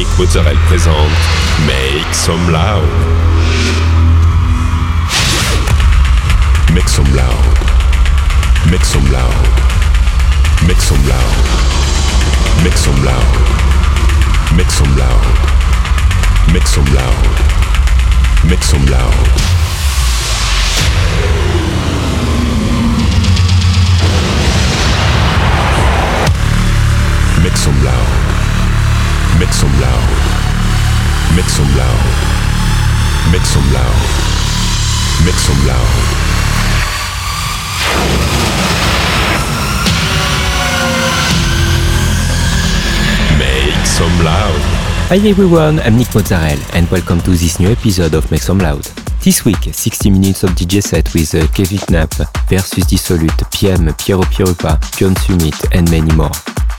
Nick Mozzarella présente Make Some Loud. Make some loud. Make some loud. Make some loud. Make some loud. Make some loud. Make some loud. Make some loud. Make some loud. Make some loud. Make some loud. Make some loud. Make some loud. Make some loud. Hi everyone, I'm Nick Mozzarella and welcome to this new episode of Make Some Loud. This week, 60 minutes of DJ set with uh, Kevin Knapp, Versus Dissolute, PM, Piero Pierupa, John Summit and many more.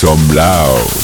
Some loud.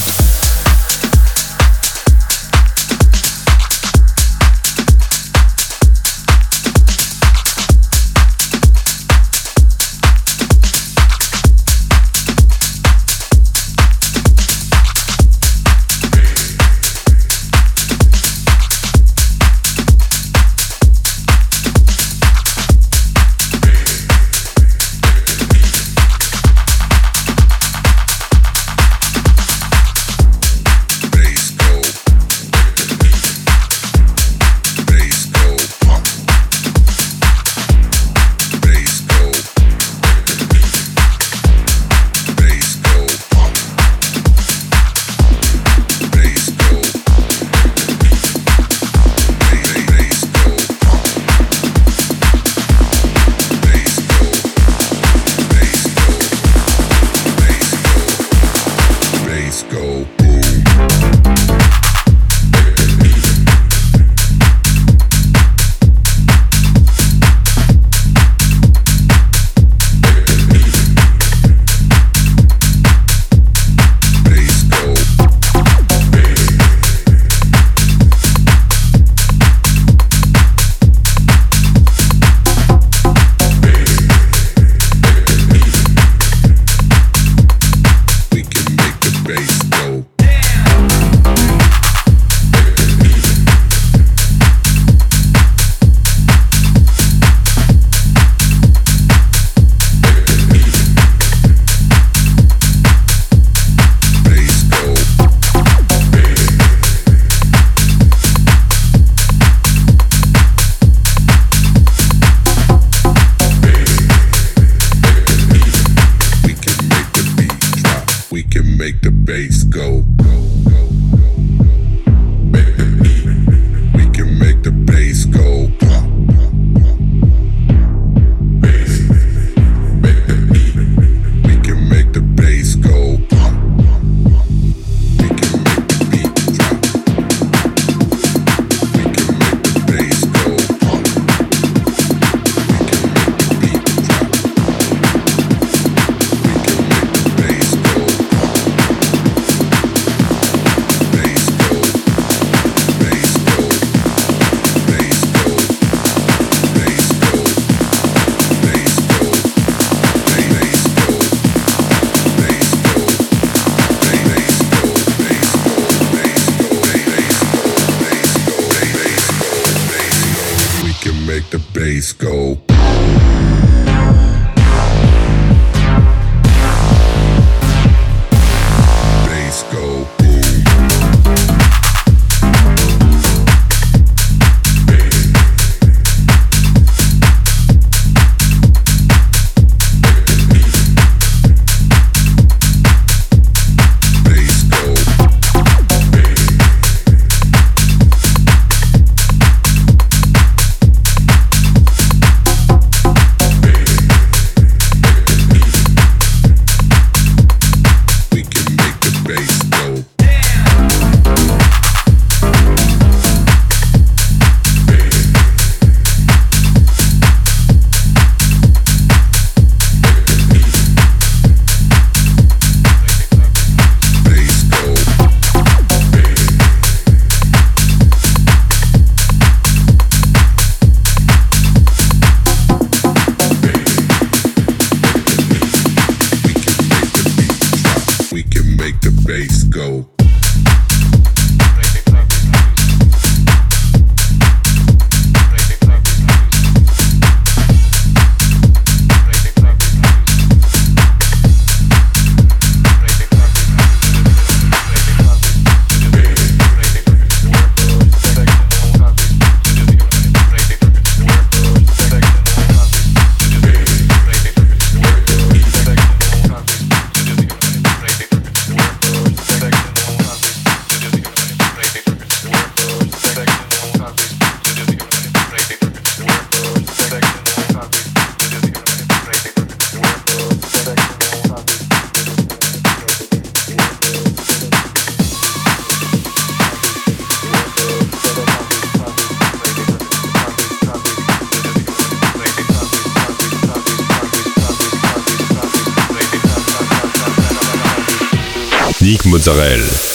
Mozzarella.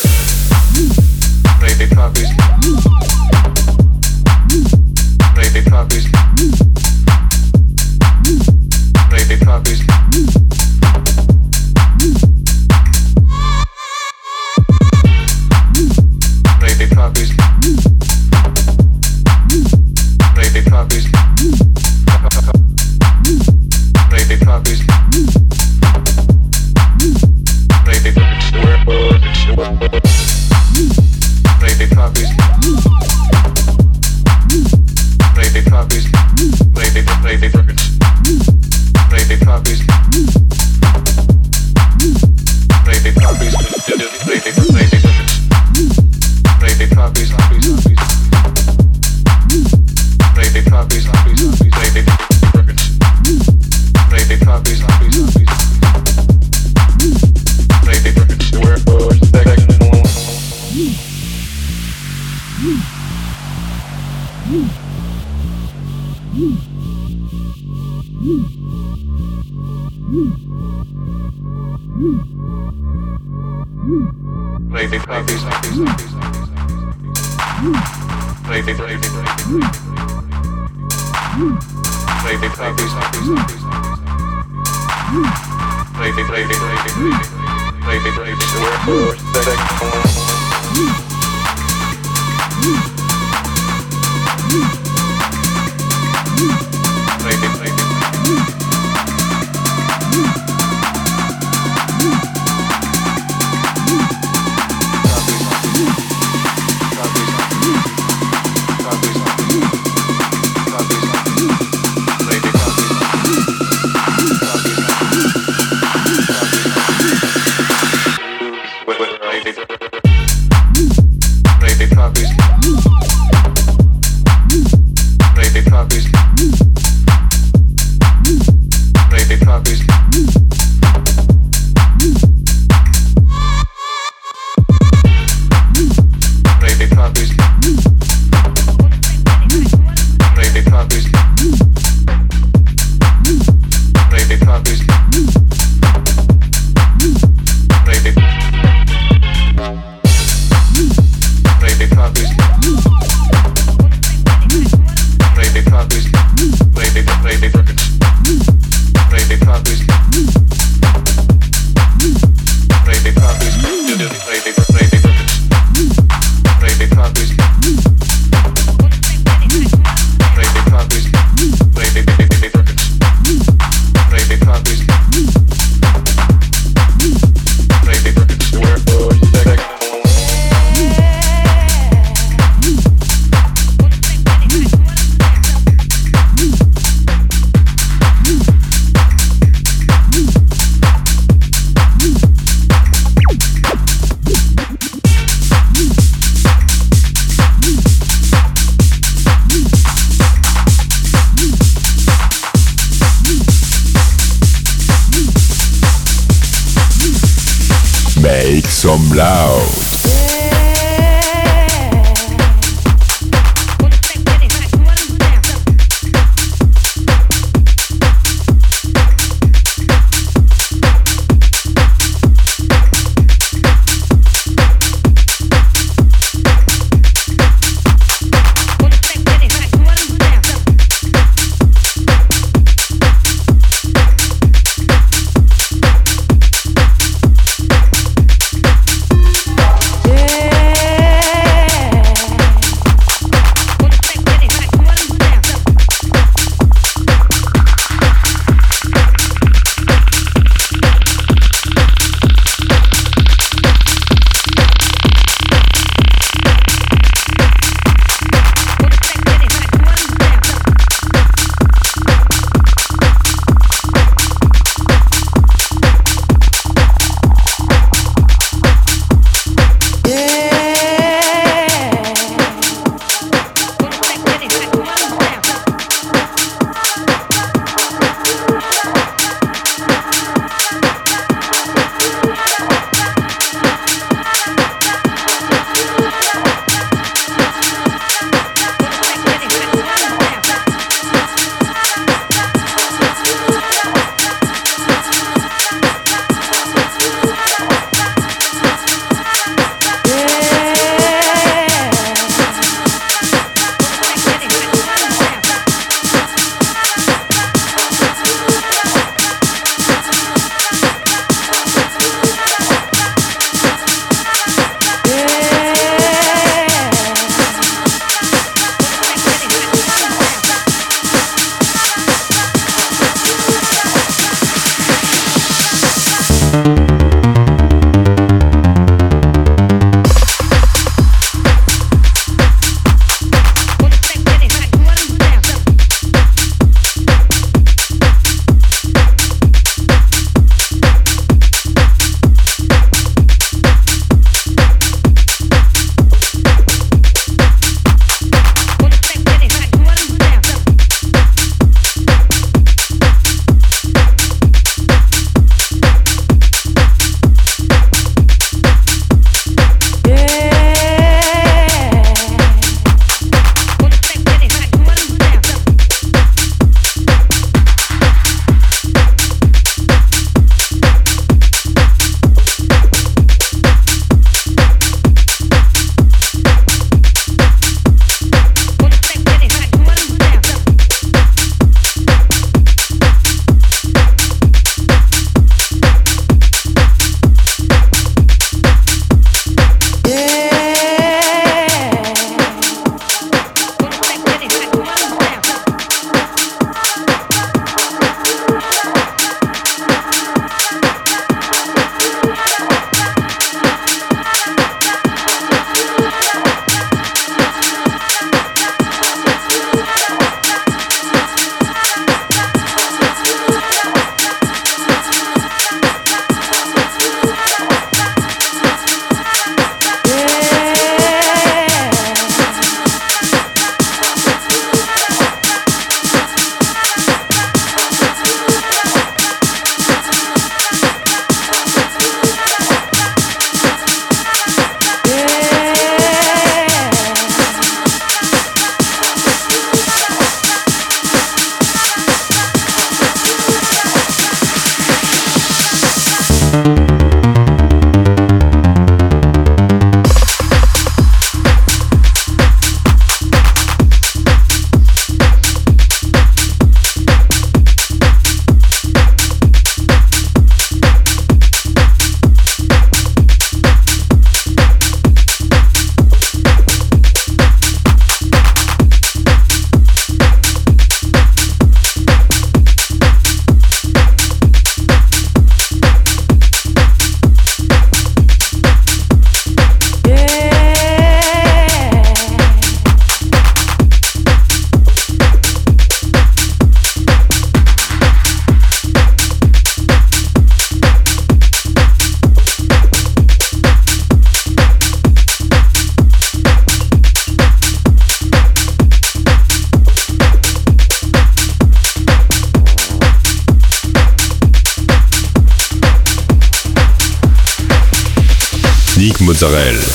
Mozzarella.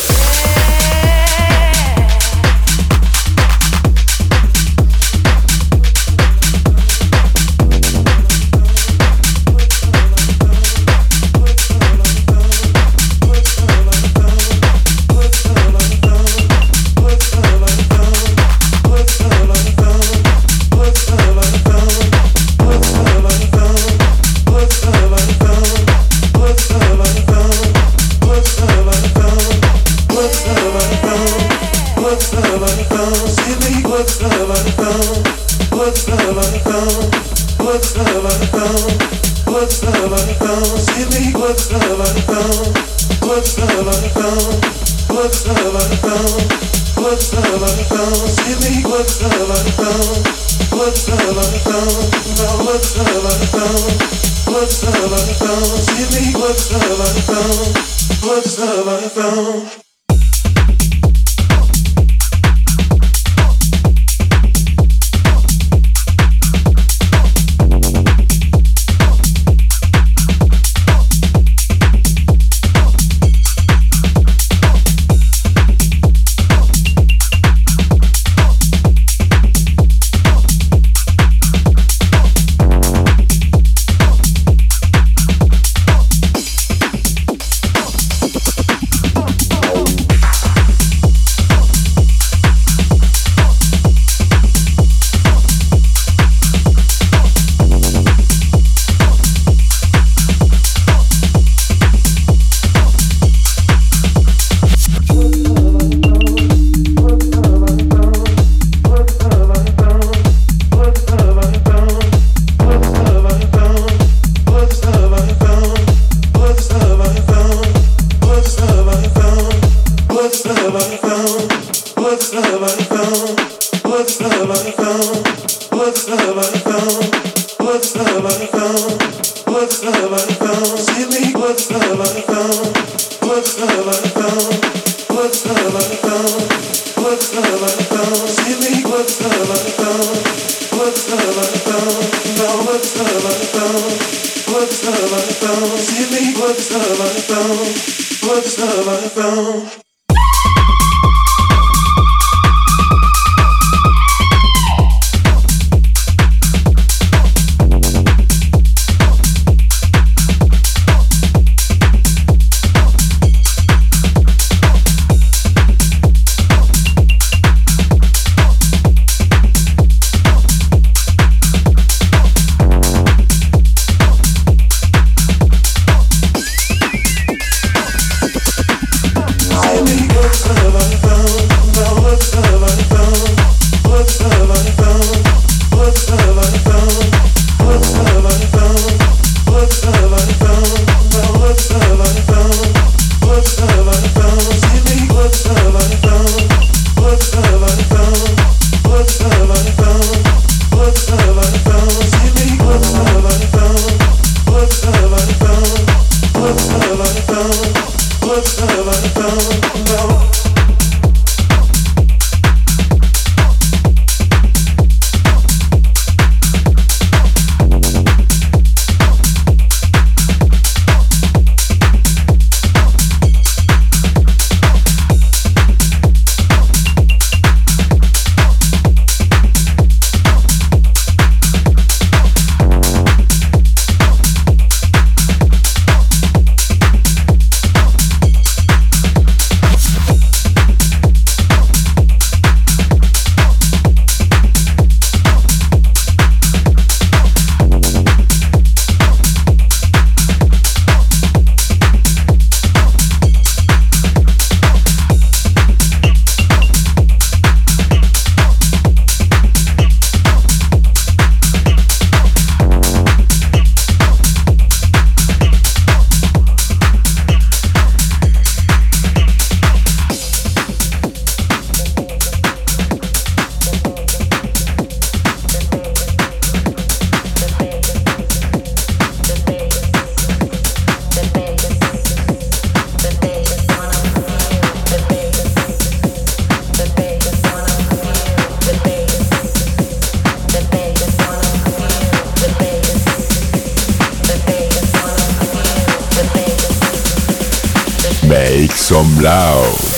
Make some loud.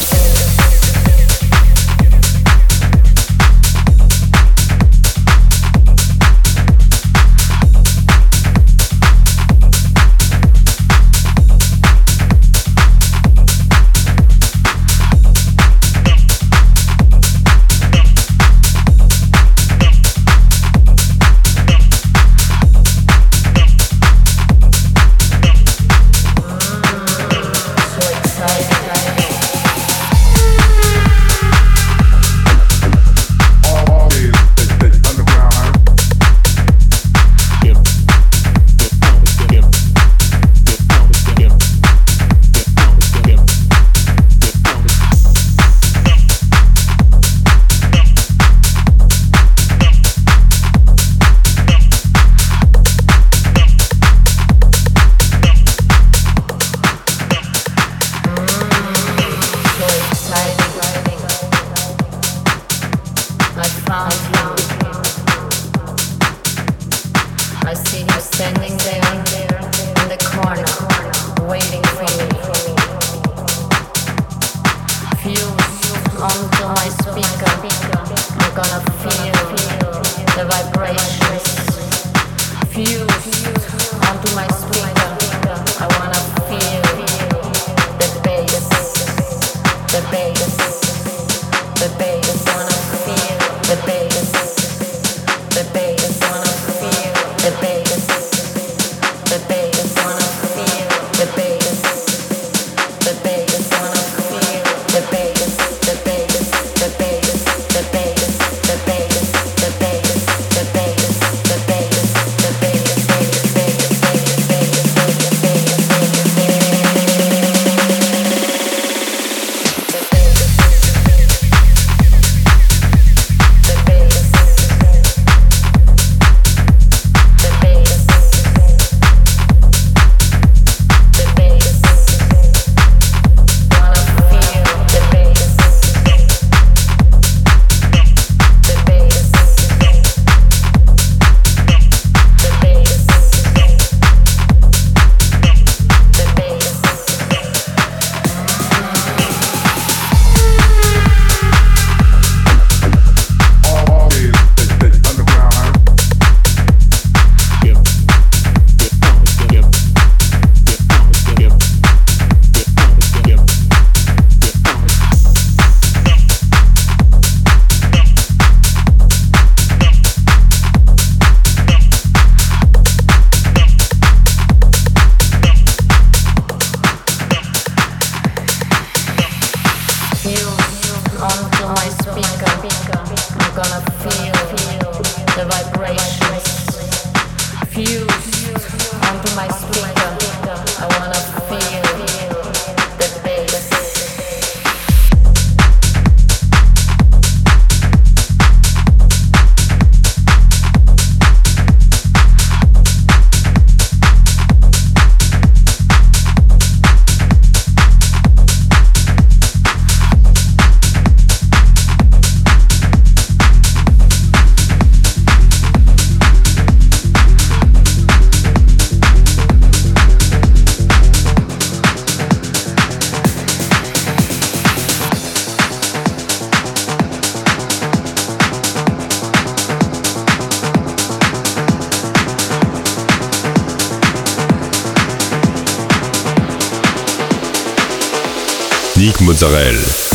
Mozzarella.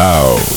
Some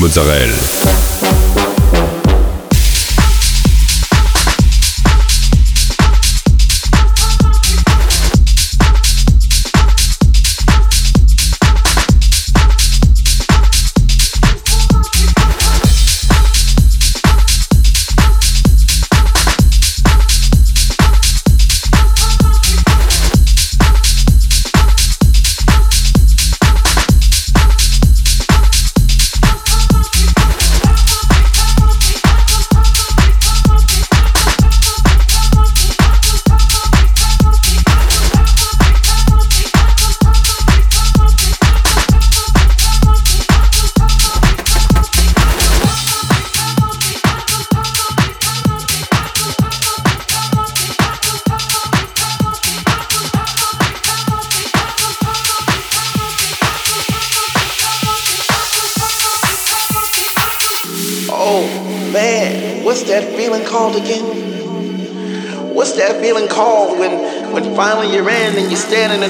Mozzarella.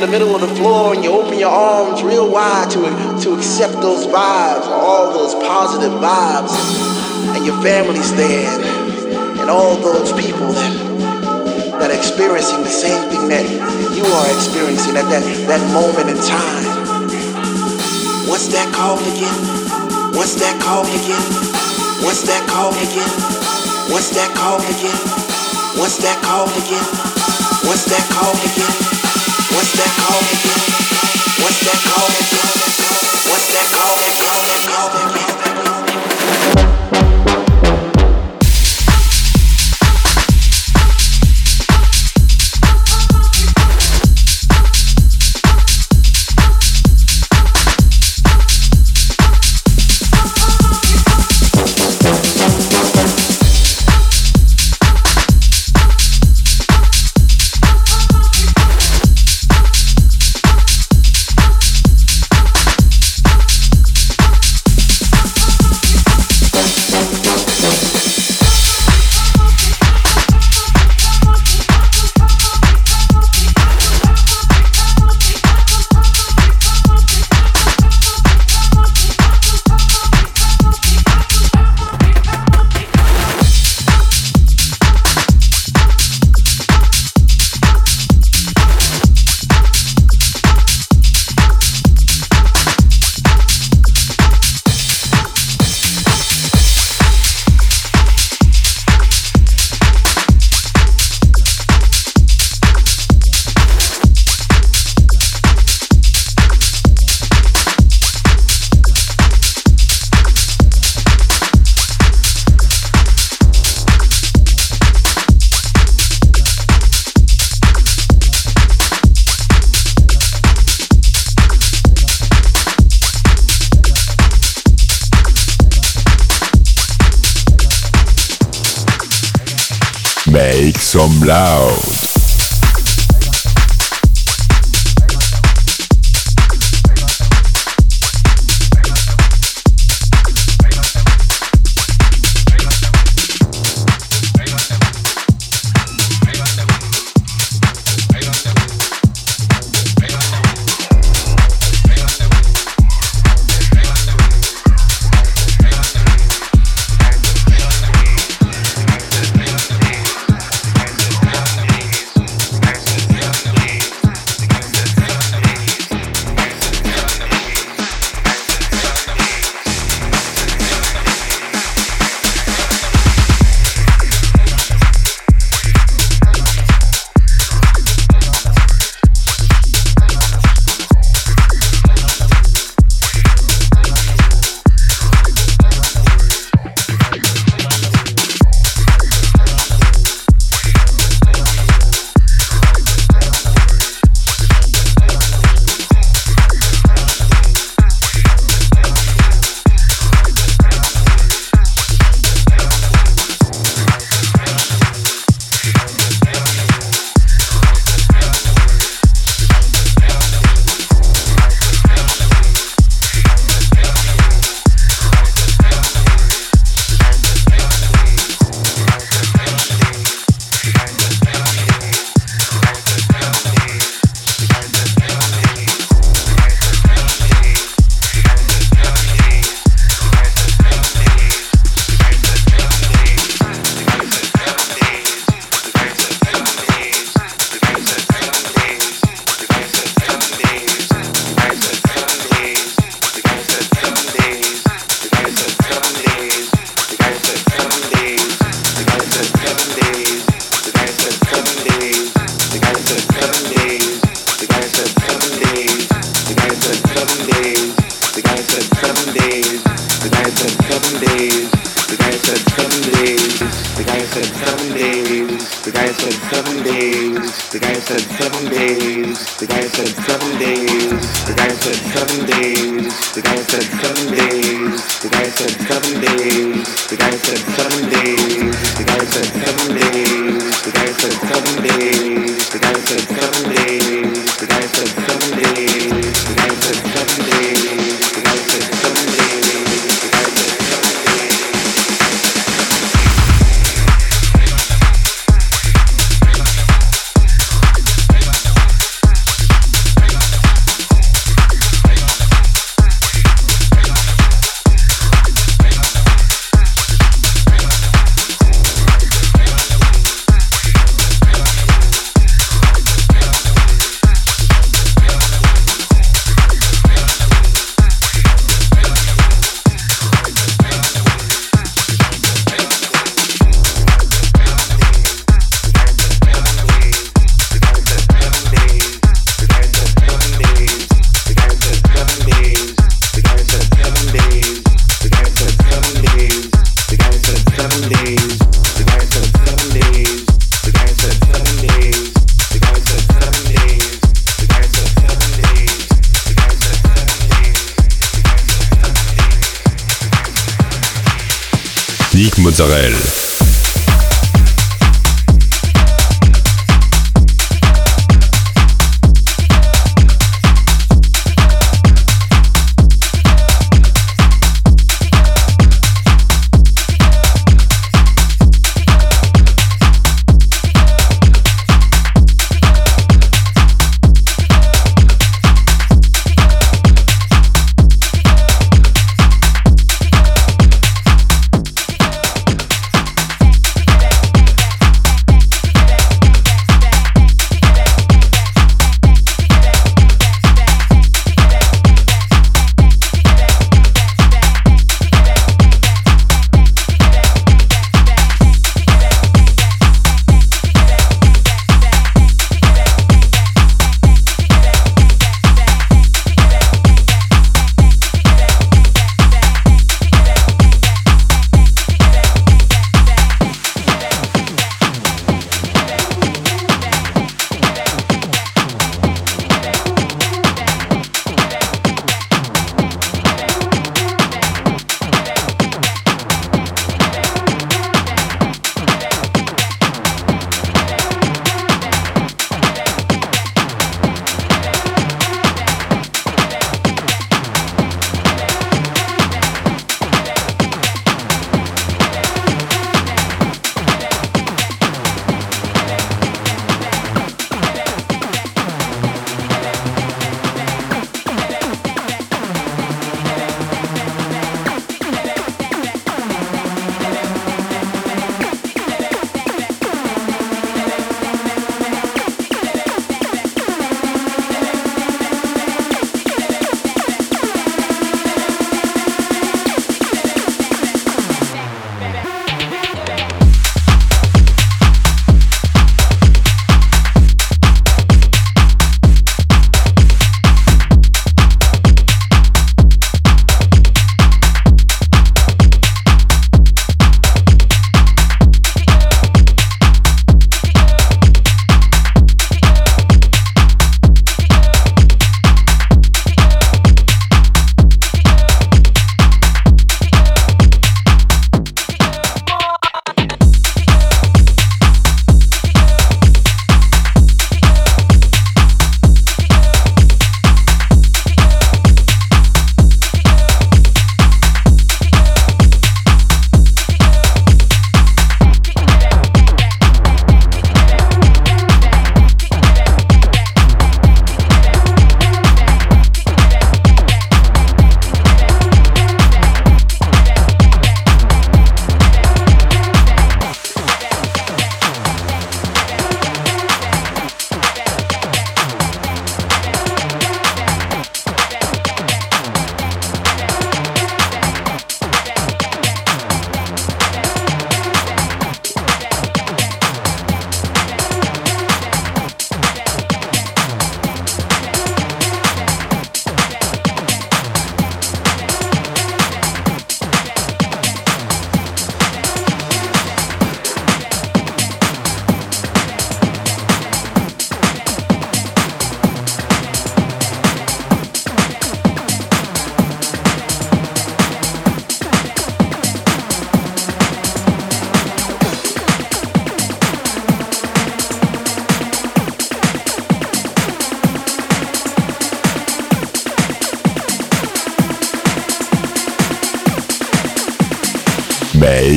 In the middle of the floor and you open your arms real wide to, to accept those vibes, all those positive vibes, and your family's there, and all those people that, that are experiencing the same thing that you are experiencing at that, that moment in time. What's that called again? What's that called again? What's that called again? What's that called again? What's that called again? What's that called again? What's that called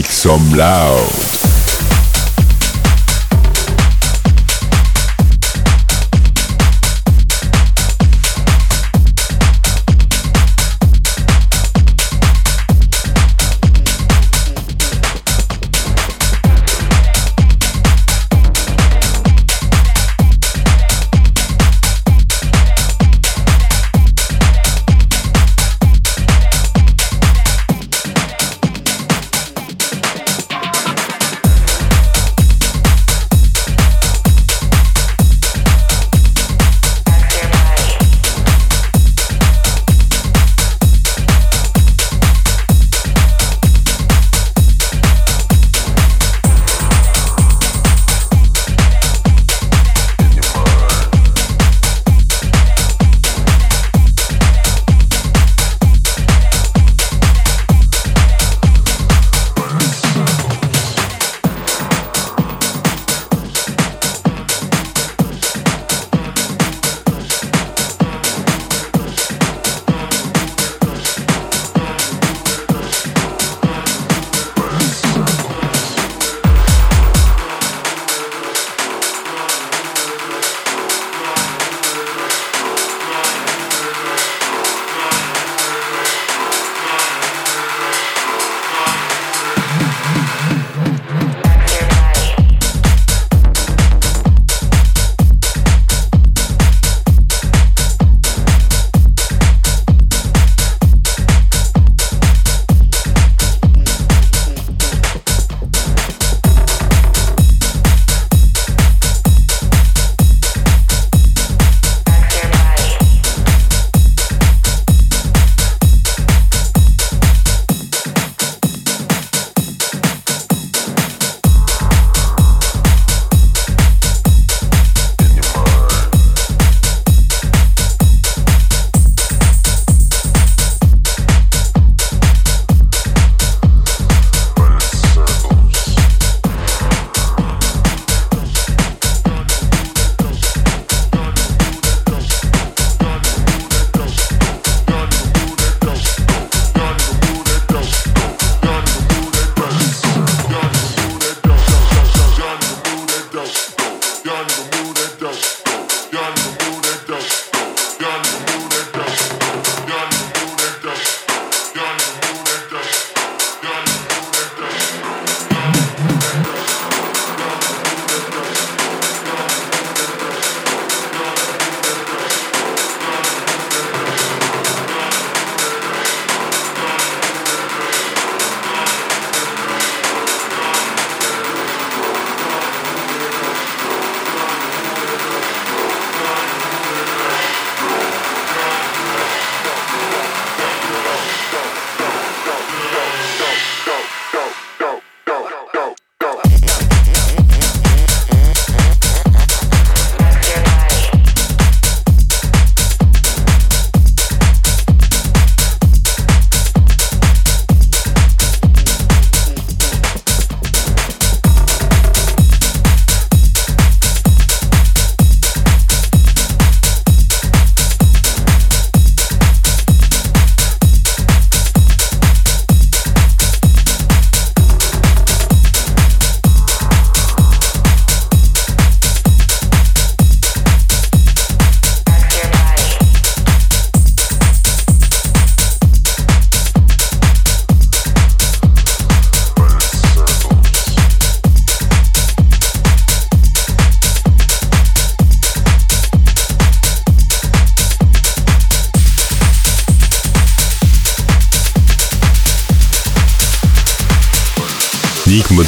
some loud.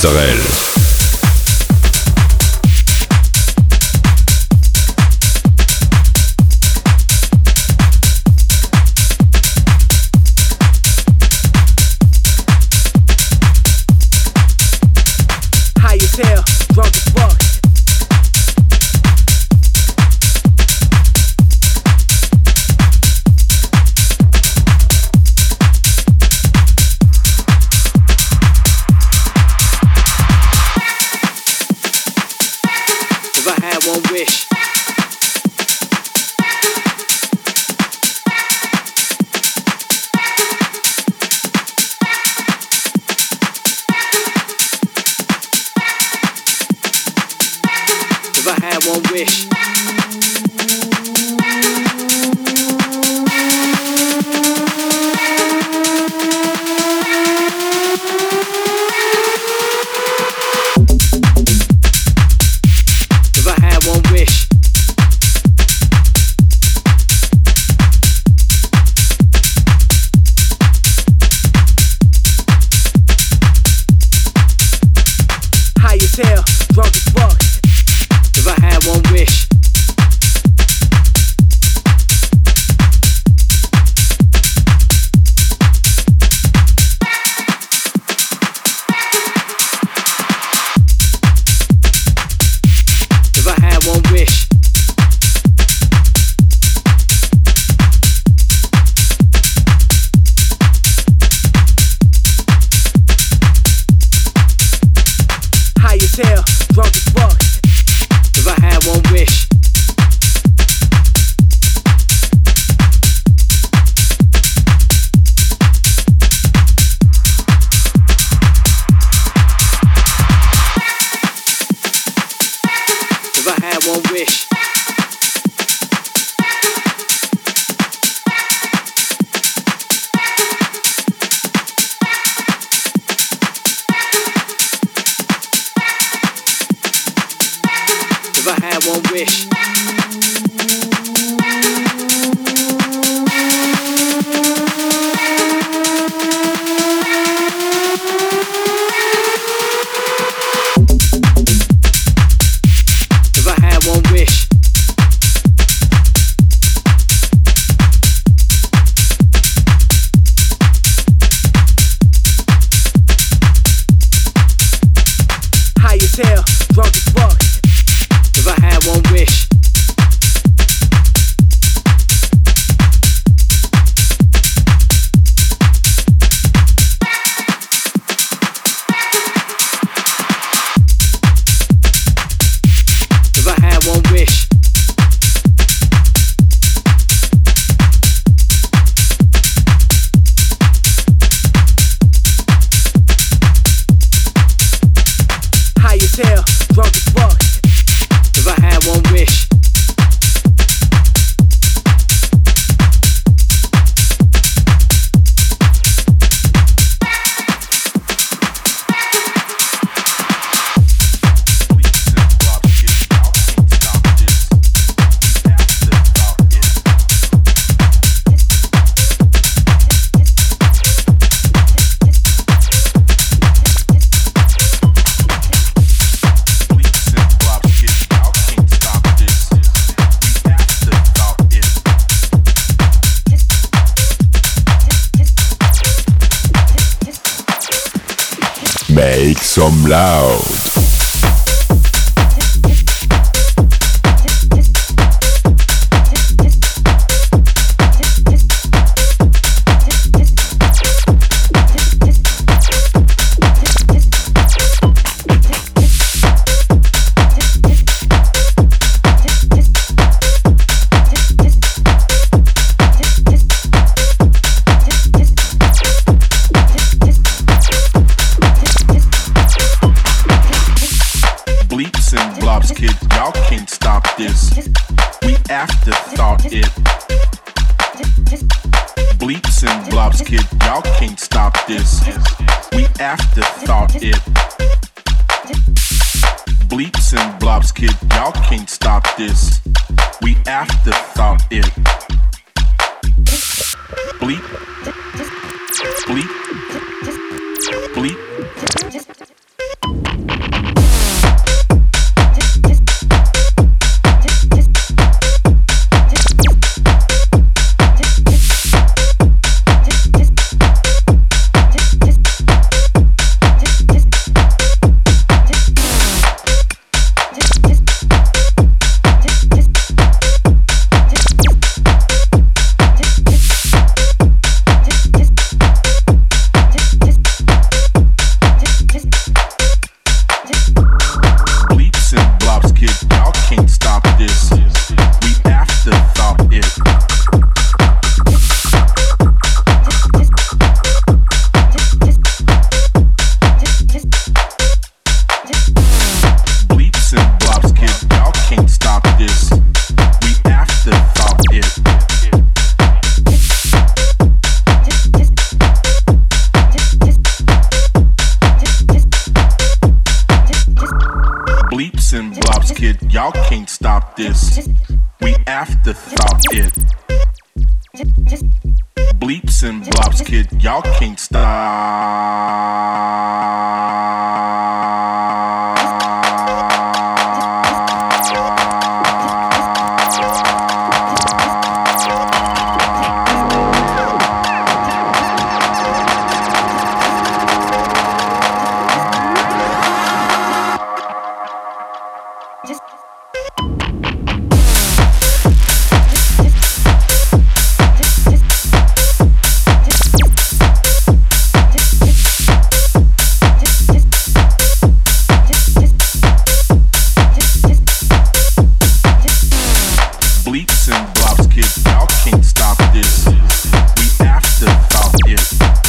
Israel. bleep. bleeps and blops, kids y'all can't stop this. We after about it.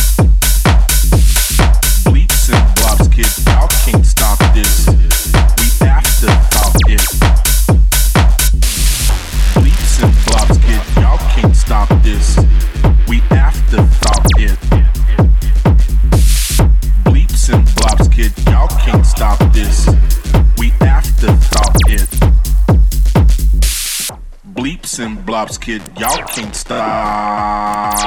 Kid, y'all can't stop.